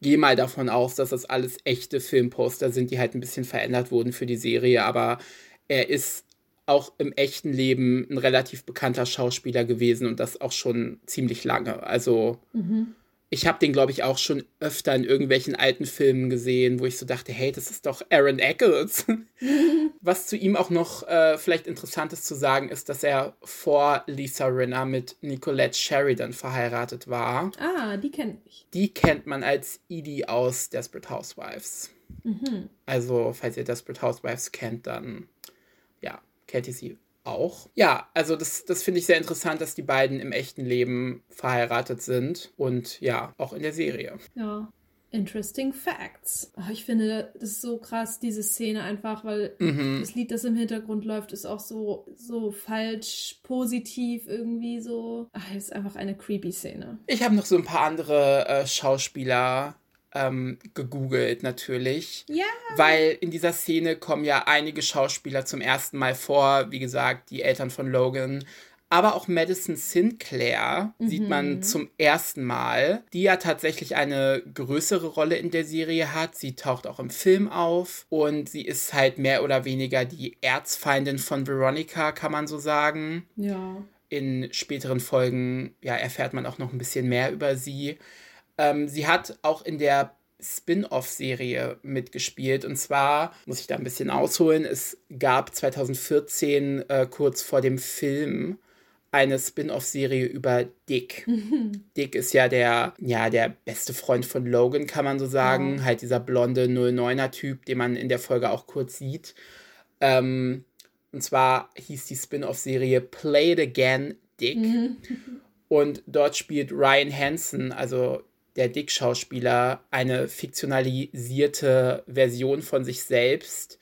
gehe mal davon aus, dass das alles echte Filmposter sind, die halt ein bisschen verändert wurden für die Serie. Aber er ist auch im echten Leben ein relativ bekannter Schauspieler gewesen und das auch schon ziemlich lange. Also. Mhm ich habe den, glaube ich, auch schon öfter in irgendwelchen alten Filmen gesehen, wo ich so dachte, hey, das ist doch Aaron Eccles. Was zu ihm auch noch äh, vielleicht interessant ist zu sagen, ist, dass er vor Lisa Rinna mit Nicolette Sheridan verheiratet war. Ah, die kennt ich. Die kennt man als Edie aus Desperate Housewives. Mhm. Also, falls ihr Desperate Housewives kennt, dann ja, kennt ihr sie auch. Ja, also das, das finde ich sehr interessant, dass die beiden im echten Leben verheiratet sind und ja, auch in der Serie. Ja. Interesting Facts. Oh, ich finde, das ist so krass, diese Szene einfach, weil mhm. das Lied, das im Hintergrund läuft, ist auch so, so falsch positiv irgendwie so. Ach, ist einfach eine creepy Szene. Ich habe noch so ein paar andere äh, Schauspieler ähm, gegoogelt natürlich. Ja. Weil in dieser Szene kommen ja einige Schauspieler zum ersten Mal vor. Wie gesagt, die Eltern von Logan. Aber auch Madison Sinclair mhm. sieht man zum ersten Mal, die ja tatsächlich eine größere Rolle in der Serie hat. Sie taucht auch im Film auf und sie ist halt mehr oder weniger die Erzfeindin von Veronica, kann man so sagen. Ja. In späteren Folgen ja, erfährt man auch noch ein bisschen mehr über sie. Ähm, sie hat auch in der Spin-off-Serie mitgespielt. Und zwar muss ich da ein bisschen ausholen. Es gab 2014 äh, kurz vor dem Film eine Spin-off-Serie über Dick. Dick ist ja der, ja der beste Freund von Logan, kann man so sagen. Ja. Halt dieser blonde 09er-Typ, den man in der Folge auch kurz sieht. Ähm, und zwar hieß die Spin-off-Serie Play It Again Dick. Und dort spielt Ryan Hansen, also der Dick-Schauspieler eine fiktionalisierte Version von sich selbst,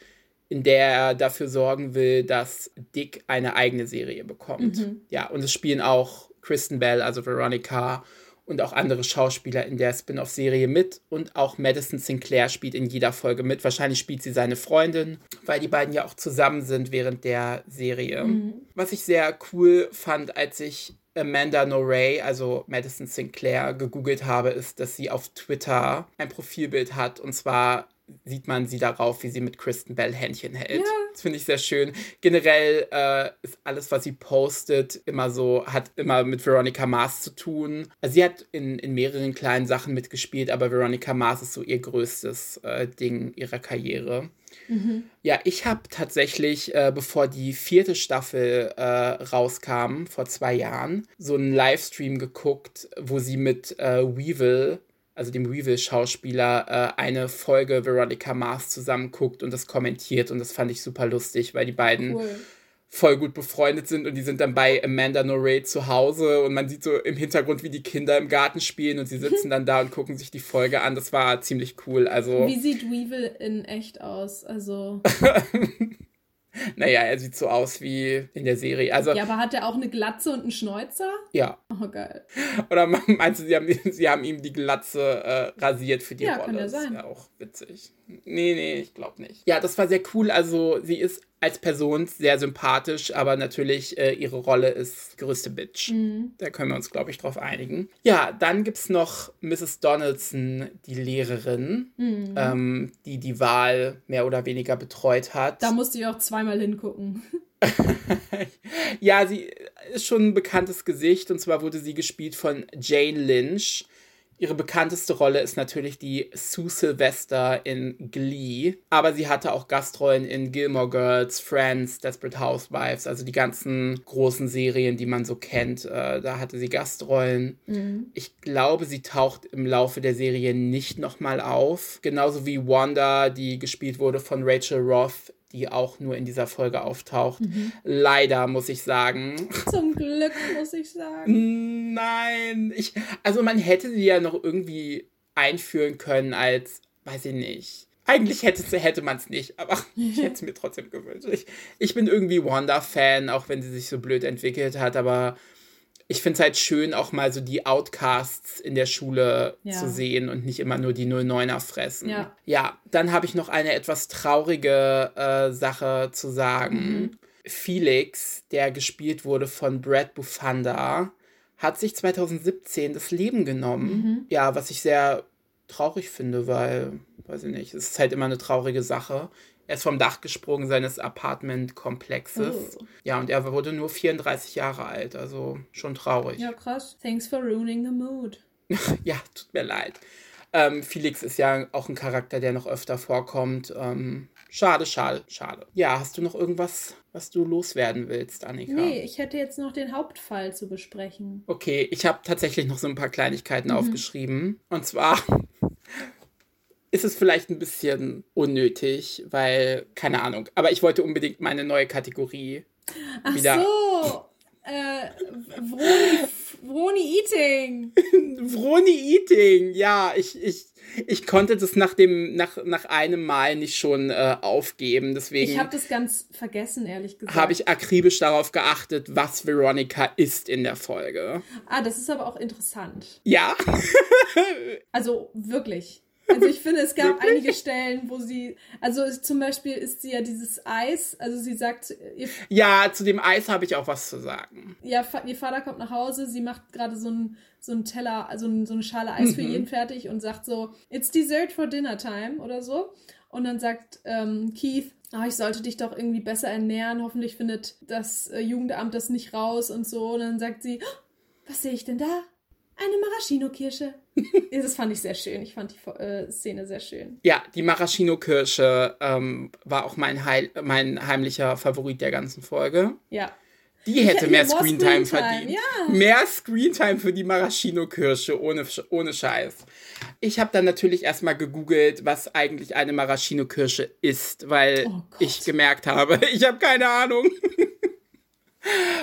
in der er dafür sorgen will, dass Dick eine eigene Serie bekommt. Mhm. Ja, und es spielen auch Kristen Bell, also Veronica, und auch andere Schauspieler in der Spin-off-Serie mit. Und auch Madison Sinclair spielt in jeder Folge mit. Wahrscheinlich spielt sie seine Freundin, weil die beiden ja auch zusammen sind während der Serie. Mhm. Was ich sehr cool fand, als ich Amanda Noray, also Madison Sinclair, gegoogelt habe, ist, dass sie auf Twitter ein Profilbild hat. Und zwar sieht man sie darauf, wie sie mit Kristen Bell Händchen hält. Ja. Das finde ich sehr schön. Generell äh, ist alles, was sie postet, immer so, hat immer mit Veronica Mars zu tun. Also sie hat in, in mehreren kleinen Sachen mitgespielt, aber Veronica Mars ist so ihr größtes äh, Ding ihrer Karriere. Mhm. Ja, ich habe tatsächlich, äh, bevor die vierte Staffel äh, rauskam, vor zwei Jahren, so einen Livestream geguckt, wo sie mit äh, Weevil, also dem Weevil-Schauspieler, äh, eine Folge Veronica Mars zusammenguckt und das kommentiert. Und das fand ich super lustig, weil die beiden cool voll gut befreundet sind und die sind dann bei Amanda Noray zu Hause und man sieht so im Hintergrund, wie die Kinder im Garten spielen und sie sitzen dann da und gucken sich die Folge an. Das war ziemlich cool. Also wie sieht Weevil in echt aus? Also naja, er sieht so aus wie in der Serie. Also, ja, aber hat er auch eine Glatze und einen Schnäuzer? Ja. Oh, geil. Oder meinst du, sie haben, sie haben ihm die Glatze äh, rasiert für die ja, Rolle? Kann ja sein. Das ist ja auch witzig. Nee, nee, ich glaube nicht. Ja, das war sehr cool. Also, sie ist als Person sehr sympathisch, aber natürlich äh, ihre Rolle ist größte Bitch. Mhm. Da können wir uns, glaube ich, drauf einigen. Ja, dann gibt es noch Mrs. Donaldson, die Lehrerin, Mhm. ähm, die die Wahl mehr oder weniger betreut hat. Da musste ich auch zweimal hingucken. ja, sie ist schon ein bekanntes Gesicht und zwar wurde sie gespielt von Jane Lynch. Ihre bekannteste Rolle ist natürlich die Sue Sylvester in Glee, aber sie hatte auch Gastrollen in Gilmore Girls, Friends, Desperate Housewives, also die ganzen großen Serien, die man so kennt. Äh, da hatte sie Gastrollen. Mhm. Ich glaube, sie taucht im Laufe der Serie nicht nochmal auf. Genauso wie Wanda, die gespielt wurde von Rachel Roth, die auch nur in dieser Folge auftaucht. Leider, muss ich sagen. Zum Glück, muss ich sagen. Nein, ich, also man hätte sie ja noch irgendwie einführen können als, weiß ich nicht. Eigentlich hätte, hätte man es nicht, aber ich hätte es mir trotzdem gewünscht. Ich, ich bin irgendwie Wanda-Fan, auch wenn sie sich so blöd entwickelt hat, aber ich finde es halt schön, auch mal so die Outcasts in der Schule Ja. zu sehen und nicht immer nur die 09er fressen. Ja. ja dann habe ich noch eine etwas traurige äh, Sache zu sagen. Mhm. Felix, der gespielt wurde von Brad Bufanda, hat sich 2017 das Leben genommen. Mhm. Ja, was ich sehr traurig finde, weil, weiß ich nicht, es ist halt immer eine traurige Sache. Er ist vom Dach gesprungen seines Apartmentkomplexes. Oh. Ja, und er wurde nur 34 Jahre alt, also schon traurig. Ja, krass. Thanks for ruining the mood. Ja, tut mir leid. Ähm, Felix ist ja auch ein Charakter, der noch öfter vorkommt. Ähm, schade, schade, schade. Ja, hast du noch irgendwas, was du loswerden willst, Annika? Nee, ich hätte jetzt noch den Hauptfall zu besprechen. Okay, ich habe tatsächlich noch so ein paar Kleinigkeiten Mhm. aufgeschrieben. Und zwar ist es vielleicht ein bisschen unnötig, weil, keine Ahnung, aber ich wollte unbedingt meine neue Kategorie Ach wieder. so. Äh, Vroni, Vroni Eating. Vroni Eating, ja, ich, ich, ich konnte das nach, dem, nach, nach einem Mal nicht schon äh, aufgeben. Deswegen Ich habe das ganz vergessen, ehrlich gesagt. habe ich akribisch darauf geachtet, was Veronica ist in der Folge. Ah, das ist aber auch interessant. Ja, Also wirklich. Also ich finde, es gab einige Stellen, wo sie, also zum Beispiel ist sie ja dieses Eis, also sie sagt, ihr, ja, zu dem Eis habe ich auch was zu sagen. Fa- ihr Vater kommt nach Hause, sie macht gerade so einen so einen Teller, also so eine Schale Eis für jeden fertig und sagt so, it's dessert for dinner time oder so. Und dann sagt ähm, Keith, ah, ich sollte dich doch irgendwie besser ernähren, hoffentlich findet das äh, Jugendamt das nicht raus und so. Und dann sagt sie, "Oh, was sehe ich denn da? Eine Maraschino-Kirsche. Das fand ich sehr schön. Ich fand die äh, Szene sehr schön. Ja, die Maraschino-Kirsche ähm, war auch mein, Heil mein heimlicher Favorit der ganzen Folge. Ja. Die hätte mehr Screentime Screentime, verdient. ja. Mehr Screentime für die Maraschino-Kirsche, ohne, ohne Scheiß. Ich habe dann natürlich erstmal gegoogelt, was eigentlich eine Maraschino-Kirsche ist, weil Oh ich gemerkt habe, ich habe keine Ahnung.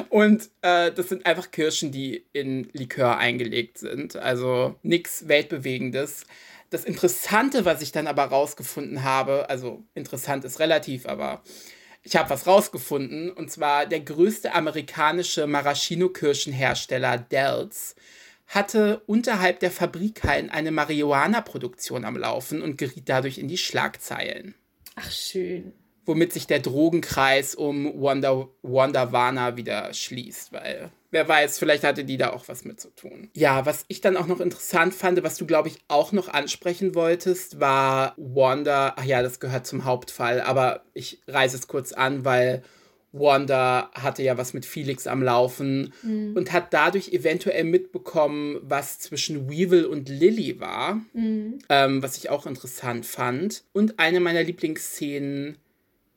Und äh, das sind einfach Kirschen, die in Likör eingelegt sind. Also nichts Weltbewegendes. Das Interessante, was ich dann aber rausgefunden habe, also interessant ist relativ, aber ich habe was rausgefunden, und zwar der größte amerikanische Maraschino-Kirschenhersteller Dells hatte unterhalb der Fabrikhallen eine Marihuana-Produktion am Laufen und geriet dadurch in die Schlagzeilen. Ach, schön. Womit sich der Drogenkreis um Wanda, Wanda Warner wieder schließt, weil wer weiß, vielleicht hatte die da auch was mit zu tun. Ja, was ich dann auch noch interessant fand, was du, glaube ich, auch noch ansprechen wolltest, war Wanda, ach ja, das gehört zum Hauptfall, aber ich reiße es kurz an, weil Wanda hatte ja was mit Felix am Laufen und hat dadurch eventuell mitbekommen, was zwischen Weevil und Lily war, ähm, was ich auch interessant fand. Und eine meiner Lieblingsszenen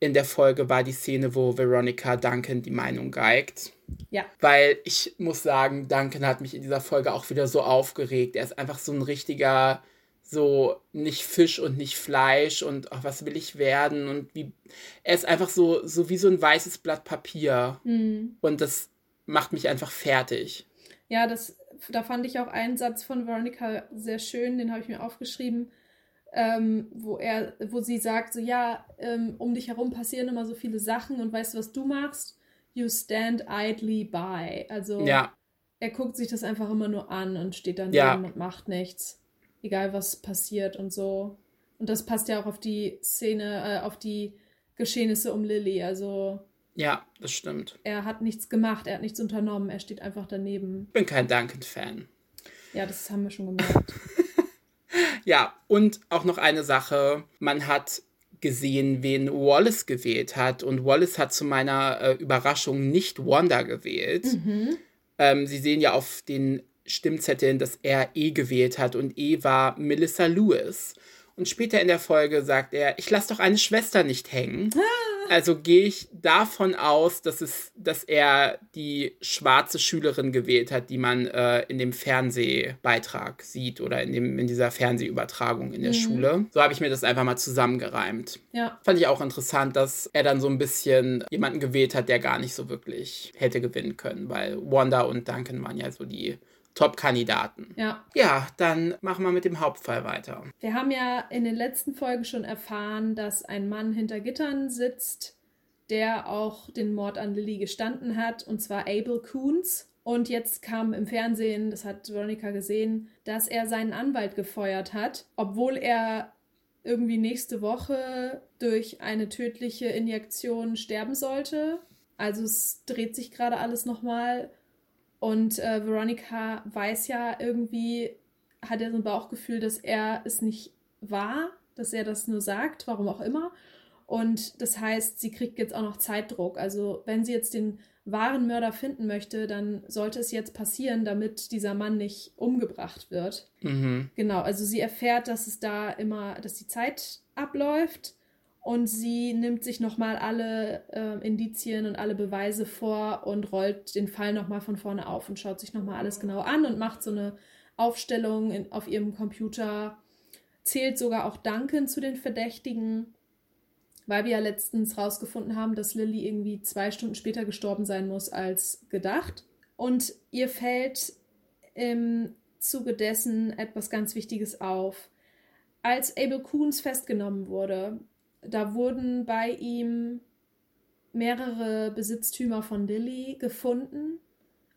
in der Folge war die Szene, wo Veronica Duncan die Meinung geigt. Ja. Weil ich muss sagen, Duncan hat mich in dieser Folge auch wieder so aufgeregt. Er ist einfach so ein richtiger, so nicht Fisch und nicht Fleisch und ach, was will ich werden und wie. Er ist einfach so, so wie so ein weißes Blatt Papier. Mhm. Und das macht mich einfach fertig. Ja, das, da fand ich auch einen Satz von Veronica sehr schön, den habe ich mir aufgeschrieben. Ähm, wo er, wo sie sagt, so ja, ähm, um dich herum passieren immer so viele Sachen und weißt du, was du machst? You stand idly by. Also ja. er guckt sich das einfach immer nur an und steht dann ja. und macht nichts. Egal was passiert und so. Und das passt ja auch auf die Szene, äh, auf die Geschehnisse um Lilly. Also. Ja, das stimmt. Er hat nichts gemacht, er hat nichts unternommen, er steht einfach daneben. Bin kein Duncan-Fan. Ja, das haben wir schon gemerkt. ja, und auch noch eine Sache. Man hat gesehen, wen Wallace gewählt hat. Und Wallace hat zu meiner äh, Überraschung nicht Wanda gewählt. Mhm. Ähm, Sie sehen ja auf den Stimmzetteln, dass er E gewählt hat. Und E war Melissa Lewis. Und später in der Folge sagt er, ich lasse doch eine Schwester nicht hängen. Also gehe ich davon aus, dass, es, dass er die schwarze Schülerin gewählt hat, die man äh, in dem Fernsehbeitrag sieht oder in, dem, in dieser Fernsehübertragung in der mhm. Schule. So habe ich mir das einfach mal zusammengereimt. Ja. Fand ich auch interessant, dass er dann so ein bisschen jemanden gewählt hat, der gar nicht so wirklich hätte gewinnen können, weil Wanda und Duncan waren ja so die Top-Kandidaten. Ja. Ja, dann machen wir mit dem Hauptfall weiter. Wir haben ja in den letzten Folgen schon erfahren, dass ein Mann hinter Gittern sitzt, der auch den Mord an Lilly gestanden hat, und zwar Abel Coons. Und jetzt kam im Fernsehen, das hat Veronica gesehen, dass er seinen Anwalt gefeuert hat, obwohl er irgendwie nächste Woche durch eine tödliche Injektion sterben sollte. Also es dreht sich gerade alles nochmal. Und äh, Veronica weiß ja irgendwie, hat er so ein Bauchgefühl, dass er es nicht war, dass er das nur sagt, warum auch immer. Und das heißt, sie kriegt jetzt auch noch Zeitdruck. Also wenn sie jetzt den wahren Mörder finden möchte, dann sollte es jetzt passieren, damit dieser Mann nicht umgebracht wird. Mhm. Genau, also sie erfährt, dass es da immer, dass die Zeit abläuft und sie nimmt sich nochmal alle äh, Indizien und alle Beweise vor und rollt den Fall nochmal von vorne auf und schaut sich nochmal alles genau an und macht so eine Aufstellung in, auf ihrem Computer, zählt sogar auch Duncan zu den Verdächtigen, weil wir ja letztens rausgefunden haben, dass Lilly irgendwie zwei Stunden später gestorben sein muss als gedacht. Und ihr fällt im Zuge dessen etwas ganz Wichtiges auf. Als Abel Coons festgenommen wurde, da wurden bei ihm mehrere Besitztümer von Lilly gefunden,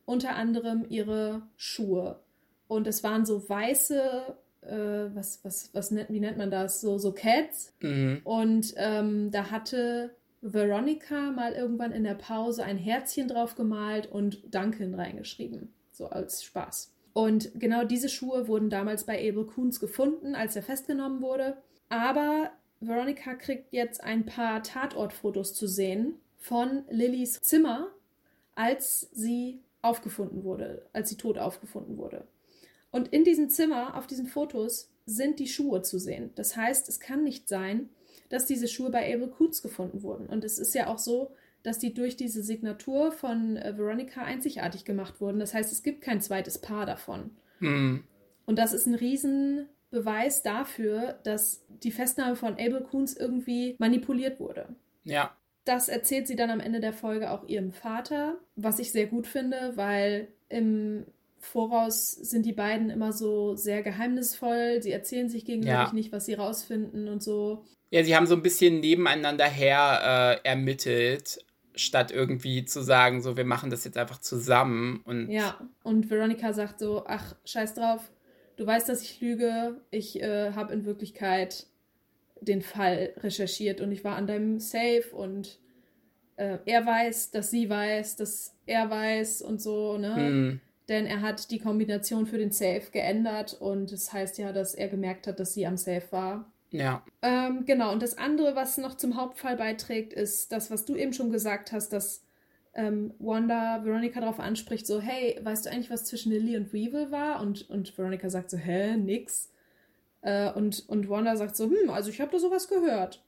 unter anderem ihre Schuhe. Und es waren so weiße, äh, was, was, was nennt, wie nennt man das? So, so Cats. Mhm. Und ähm, da hatte Veronica mal irgendwann in der Pause ein Herzchen drauf gemalt und Duncan reingeschrieben. So als Spaß. Und genau diese Schuhe wurden damals bei Abel Coons gefunden, als er festgenommen wurde. Aber Veronica kriegt jetzt ein paar Tatortfotos zu sehen von Lillys Zimmer, als sie aufgefunden wurde, als sie tot aufgefunden wurde. Und in diesem Zimmer, auf diesen Fotos, sind die Schuhe zu sehen. Das heißt, es kann nicht sein, dass diese Schuhe bei Abel Coots gefunden wurden. Und es ist ja auch so, dass die durch diese Signatur von äh, Veronica einzigartig gemacht wurden. Das heißt, es gibt kein zweites Paar davon. Mhm. Und das ist ein riesen Beweis dafür, dass die Festnahme von Abel Coons irgendwie manipuliert wurde. Ja. Das erzählt sie dann am Ende der Folge auch ihrem Vater, was ich sehr gut finde, weil im Voraus sind die beiden immer so sehr geheimnisvoll. Sie erzählen sich gegenseitig ja. nicht, was sie rausfinden und so. Ja, sie haben so ein bisschen nebeneinander her äh, ermittelt, statt irgendwie zu sagen, so, wir machen das jetzt einfach zusammen. Und ja, und Veronica sagt so, ach, scheiß drauf, du weißt, dass ich lüge. Ich äh, habe in Wirklichkeit den Fall recherchiert und ich war an deinem Safe und äh, er weiß, dass sie weiß, dass er weiß und so, ne? Mhm. Denn er hat die Kombination für den Safe geändert und das heißt ja, dass er gemerkt hat, dass sie am Safe war. Ja. Ähm, genau, und das andere, was noch zum Hauptfall beiträgt, ist das, was du eben schon gesagt hast, dass ähm, Wanda Veronica darauf anspricht, so, hey, weißt du eigentlich, was zwischen Lily und Weevil war? Und, und Veronica sagt so, hä, nix. Äh, und, und Wanda sagt so, hm, also ich habe da sowas gehört.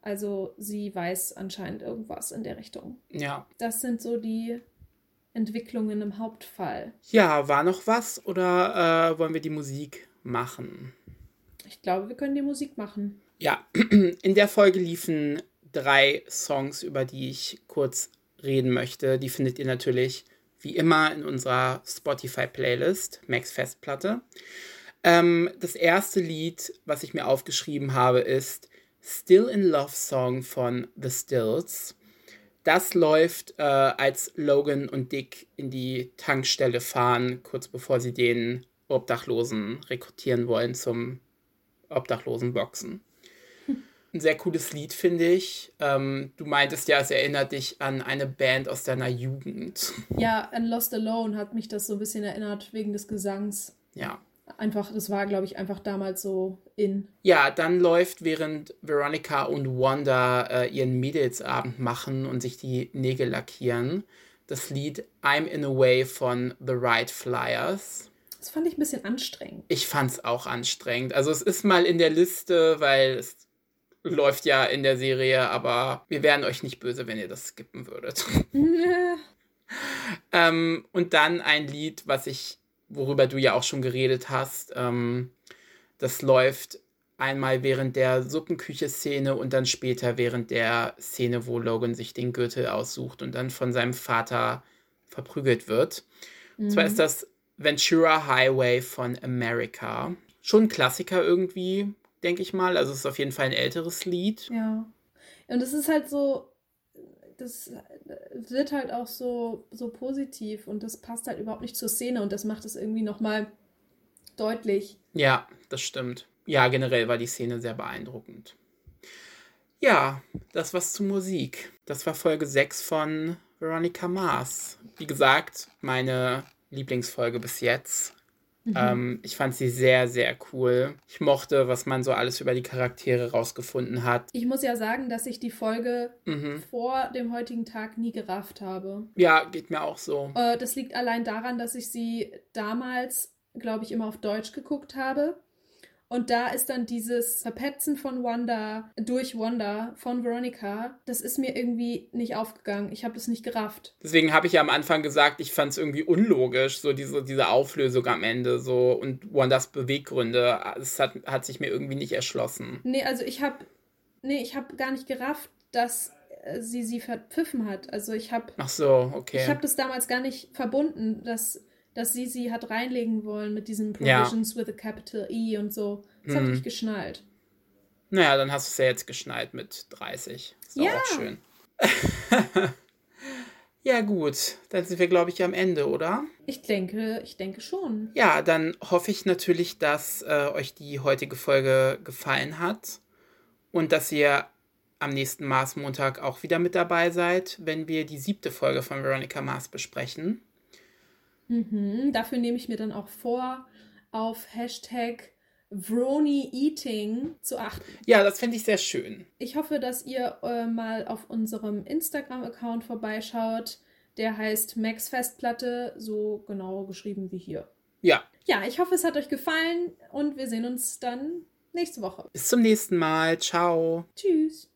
Also sie weiß anscheinend irgendwas in der Richtung. Ja. Das sind so die Entwicklungen im Hauptfall. Ja, war noch was oder äh, wollen wir die Musik machen? Ich glaube, wir können die Musik machen. Ja, in der Folge liefen drei Songs, über die ich kurz reden möchte, die findet ihr natürlich wie immer in unserer Spotify-Playlist, Max Festplatte. Ähm, das erste Lied, was ich mir aufgeschrieben habe, ist Still in Love Song von The Stills. Das läuft, äh, als Logan und Dick in die Tankstelle fahren, kurz bevor sie den Obdachlosen rekrutieren wollen zum Obdachlosenboxen. Ein sehr cooles Lied, finde ich. Ähm, du meintest ja, es erinnert dich an eine Band aus deiner Jugend. Ja, an Lost Alone hat mich das so ein bisschen erinnert, wegen des Gesangs. Ja. Einfach, das war, glaube ich, einfach damals so in. Ja, dann läuft, während Veronica und Wanda äh, ihren Mädelsabend machen und sich die Nägel lackieren, das Lied I'm in a Way von The Right Flyers. Das fand ich ein bisschen anstrengend. Ich fand es auch anstrengend. Also es ist mal in der Liste, weil es läuft ja in der Serie, aber wir wären euch nicht böse, wenn ihr das skippen würdet. ähm, und dann ein Lied, was ich, worüber du ja auch schon geredet hast, ähm, das läuft einmal während der Suppenküche-Szene und dann später während der Szene, wo Logan sich den Gürtel aussucht und dann von seinem Vater verprügelt wird. Mhm. Und zwar ist das Ventura Highway von America. Schon ein Klassiker irgendwie, denke ich mal. Also es ist auf jeden Fall ein älteres Lied. Ja. Und es ist halt so, das wird halt auch so, so positiv und das passt halt überhaupt nicht zur Szene und das macht es irgendwie nochmal deutlich. Ja, das stimmt. Ja, generell war die Szene sehr beeindruckend. Ja, das war's zu Musik. Das war Folge 6 von Veronica Mars. Wie gesagt, meine Lieblingsfolge bis jetzt. Mhm. Ähm, ich fand sie sehr, sehr cool. Ich mochte, was man so alles über die Charaktere rausgefunden hat. Ich muss ja sagen, dass ich die Folge mhm. vor dem heutigen Tag nie gerafft habe. Ja, geht mir auch so. Äh, das liegt allein daran, dass ich sie damals, glaube ich, immer auf Deutsch geguckt habe. Und da ist dann dieses Verpetzen von Wanda durch Wanda von Veronica, das ist mir irgendwie nicht aufgegangen. Ich habe das nicht gerafft. Deswegen habe ich ja am Anfang gesagt, ich fand es irgendwie unlogisch, so diese, diese Auflösung am Ende so und Wandas Beweggründe. Es hat, hat sich mir irgendwie nicht erschlossen. Nee, also ich habe nee, ich habe gar nicht gerafft, dass äh, sie sie verpfiffen hat. Also ich habe Ach so, okay. Ich habe das damals gar nicht verbunden, dass dass sie sie hat reinlegen wollen mit diesen Provisions ja. with a capital E und so. Das hm. habe ich geschnallt. Naja, dann hast du es ja jetzt geschnallt mit 30. Ist ja. auch schön. ja, gut. Dann sind wir, glaube ich, am Ende, oder? Ich denke, ich denke schon. Ja, dann hoffe ich natürlich, dass äh, euch die heutige Folge gefallen hat und dass ihr am nächsten Mars Montag auch wieder mit dabei seid, wenn wir die siebte Folge von Veronica Mars besprechen. Mhm, dafür nehme ich mir dann auch vor, auf Hashtag Vrony Eating zu achten. Ja, das finde ich sehr schön. Ich hoffe, dass ihr äh, mal auf unserem Instagram-Account vorbeischaut. Der heißt Max Festplatte, so genau geschrieben wie hier. Ja. Ja, ich hoffe, es hat euch gefallen und wir sehen uns dann nächste Woche. Bis zum nächsten Mal. Ciao. Tschüss.